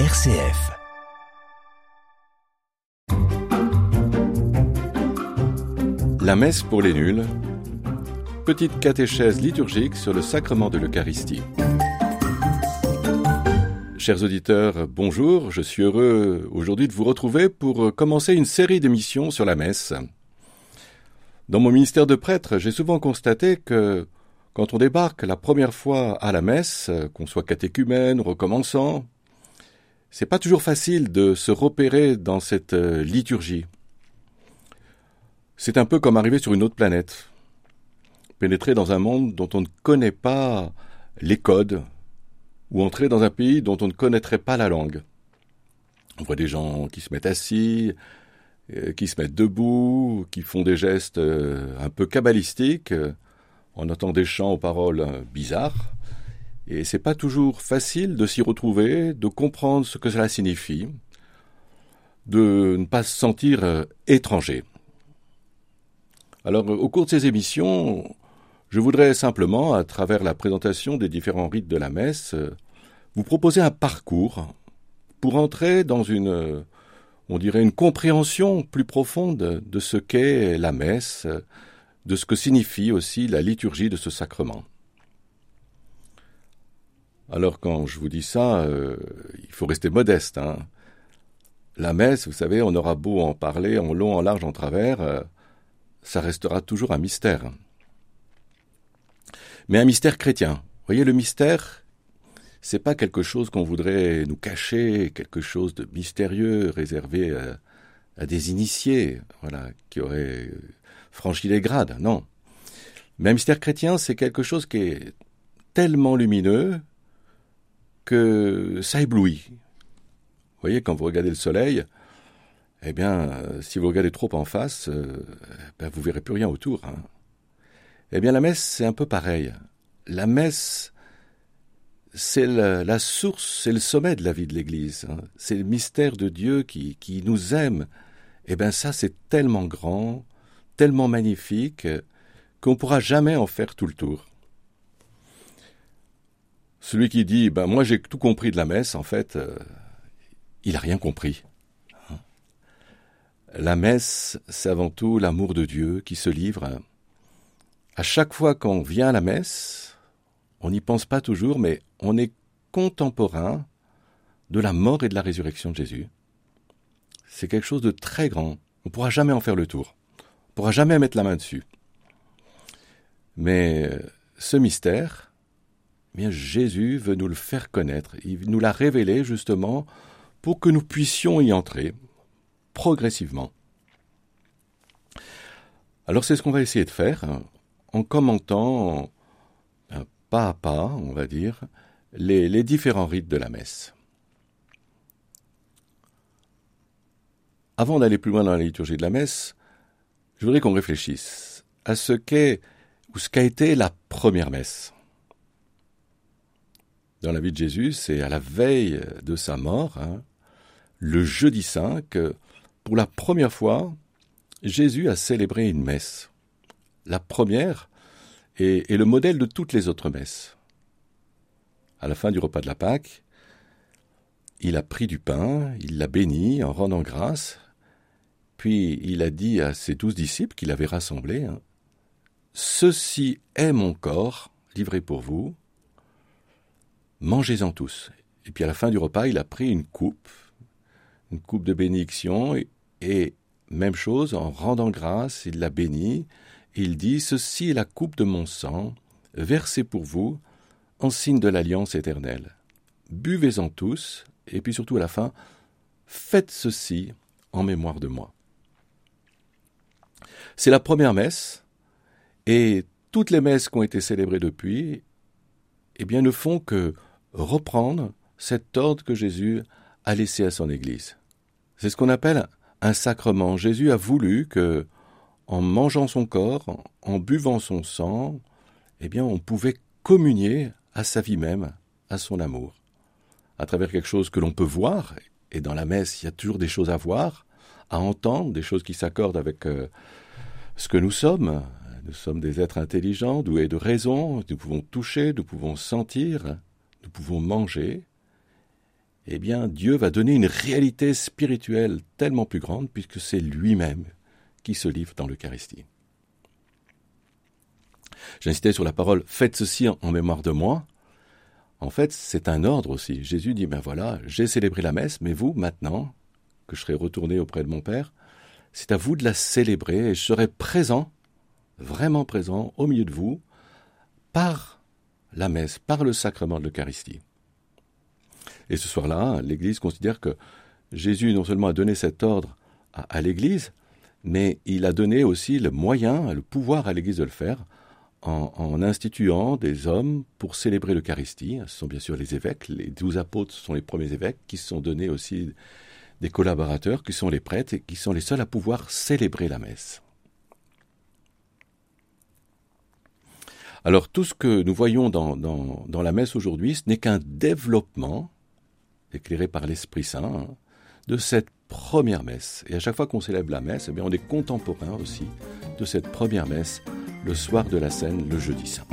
RCF. La messe pour les nuls. Petite catéchèse liturgique sur le sacrement de l'Eucharistie. Chers auditeurs, bonjour, je suis heureux aujourd'hui de vous retrouver pour commencer une série d'émissions sur la messe. Dans mon ministère de prêtre, j'ai souvent constaté que quand on débarque la première fois à la messe, qu'on soit catéchumène, recommençant, c'est pas toujours facile de se repérer dans cette euh, liturgie. C'est un peu comme arriver sur une autre planète, pénétrer dans un monde dont on ne connaît pas les codes, ou entrer dans un pays dont on ne connaîtrait pas la langue. On voit des gens qui se mettent assis, euh, qui se mettent debout, qui font des gestes euh, un peu cabalistiques, euh, on entend des chants aux paroles bizarres, et c'est pas toujours facile de s'y retrouver, de comprendre ce que cela signifie, de ne pas se sentir étranger. Alors, au cours de ces émissions, je voudrais simplement, à travers la présentation des différents rites de la messe, euh, vous proposer un parcours pour entrer dans une, euh, on dirait, une compréhension plus profonde de ce qu'est la messe, de ce que signifie aussi la liturgie de ce sacrement. Alors quand je vous dis ça, euh, il faut rester modeste. Hein. La messe, vous savez, on aura beau en parler en long, en large, en travers, ça restera toujours un mystère mais un mystère chrétien. Vous voyez, le mystère, c'est pas quelque chose qu'on voudrait nous cacher, quelque chose de mystérieux réservé à, des initiés, voilà, qui auraient franchi les grades. Non. Mais un mystère chrétien, c'est quelque chose qui est tellement lumineux que ça éblouit. Vous voyez, quand vous regardez le soleil, eh bien, si vous regardez trop en face, euh, ben, vous verrez plus rien autour. Hein. Eh bien, la messe, c'est un peu pareil. La messe, c'est la, source, c'est le sommet de la vie de l'Église. Hein. C'est le mystère de Dieu qui, qui nous aime. Eh bien, ça, c'est tellement grand, tellement magnifique, qu'on ne pourra jamais en faire tout le tour. Celui qui dit, ben moi j'ai tout compris de la messe, en fait, euh, il n'a rien compris. Hein. La messe, c'est avant tout l'amour de Dieu qui se livre à chaque fois qu'on vient à la messe, on n'y pense pas toujours, mais on est contemporain de la mort et de la résurrection de Jésus. C'est quelque chose de très grand. On ne pourra jamais en faire le tour. On ne pourra jamais mettre la main dessus. Mais euh, ce mystère, bien Jésus veut nous le faire connaître. Il nous l'a révélé justement pour que nous puissions y entrer progressivement. Alors c'est ce qu'on va essayer de faire en commentant pas à pas, on va dire, les, différents rites de la messe. Avant d'aller plus loin dans la liturgie de la messe, je voudrais qu'on réfléchisse à ce qu'est ou ce qu'a été la première messe. Dans la vie de Jésus, c'est à la veille de sa mort, hein, le jeudi saint, que pour la première fois, Jésus a célébré une messe la première est, le modèle de toutes les autres messes. À la fin du repas de la Pâque, il a pris du pain, il l'a béni en rendant grâce, puis il a dit à ses douze disciples qu'il avait rassemblés hein, Ceci est mon corps, livré pour vous, mangez-en tous. Et puis à la fin du repas, il a pris une coupe, une coupe de bénédiction, et, même chose, en rendant grâce, il l'a béni, il dit Ceci est la coupe de mon sang, versée pour vous, en signe de l'alliance éternelle. Buvez-en tous, et puis surtout à la fin, faites ceci en mémoire de moi. C'est la première messe, et toutes les messes qui ont été célébrées depuis, eh ne font que reprendre cet ordre que Jésus a laissé à son Église. C'est ce qu'on appelle un sacrement. Jésus a voulu que en mangeant son corps, en buvant son sang, eh bien, on pouvait communier à sa vie même, à son amour, à travers quelque chose que l'on peut voir, et dans la messe, il y a toujours des choses à voir, à entendre, des choses qui s'accordent avec euh, ce que nous sommes. Nous sommes des êtres intelligents, doués de raison, nous pouvons toucher, nous pouvons sentir, nous pouvons manger. eh bien Dieu va donner une réalité spirituelle tellement plus grande puisque c'est lui-même qui se livre dans l'Eucharistie. J'insistais sur la parole Faites ceci en mémoire de moi. En fait, c'est un ordre aussi. Jésus dit Ben voilà, j'ai célébré la messe, mais vous, maintenant, que je serai retourné auprès de mon Père, c'est à vous de la célébrer et je serai présent, vraiment présent, au milieu de vous, par la messe, par le sacrement de l'Eucharistie. Et ce soir-là, l'Église considère que Jésus non seulement a donné cet ordre à, l'Église, mais il a donné aussi le moyen, le pouvoir à l'Église de le faire en, instituant des hommes pour célébrer l'Eucharistie. Ce sont bien sûr les évêques, les douze apôtres sont les premiers évêques qui se sont donnés aussi des collaborateurs, qui sont les prêtres et qui sont les seuls à pouvoir célébrer la messe. Alors tout ce que nous voyons dans, la messe aujourd'hui, ce n'est qu'un développement, éclairé par l'Esprit Saint, hein, de cette première messe. Et à chaque fois qu'on célèbre la messe, eh bien, on est contemporain aussi de cette première messe le soir de la scène le jeudi saint.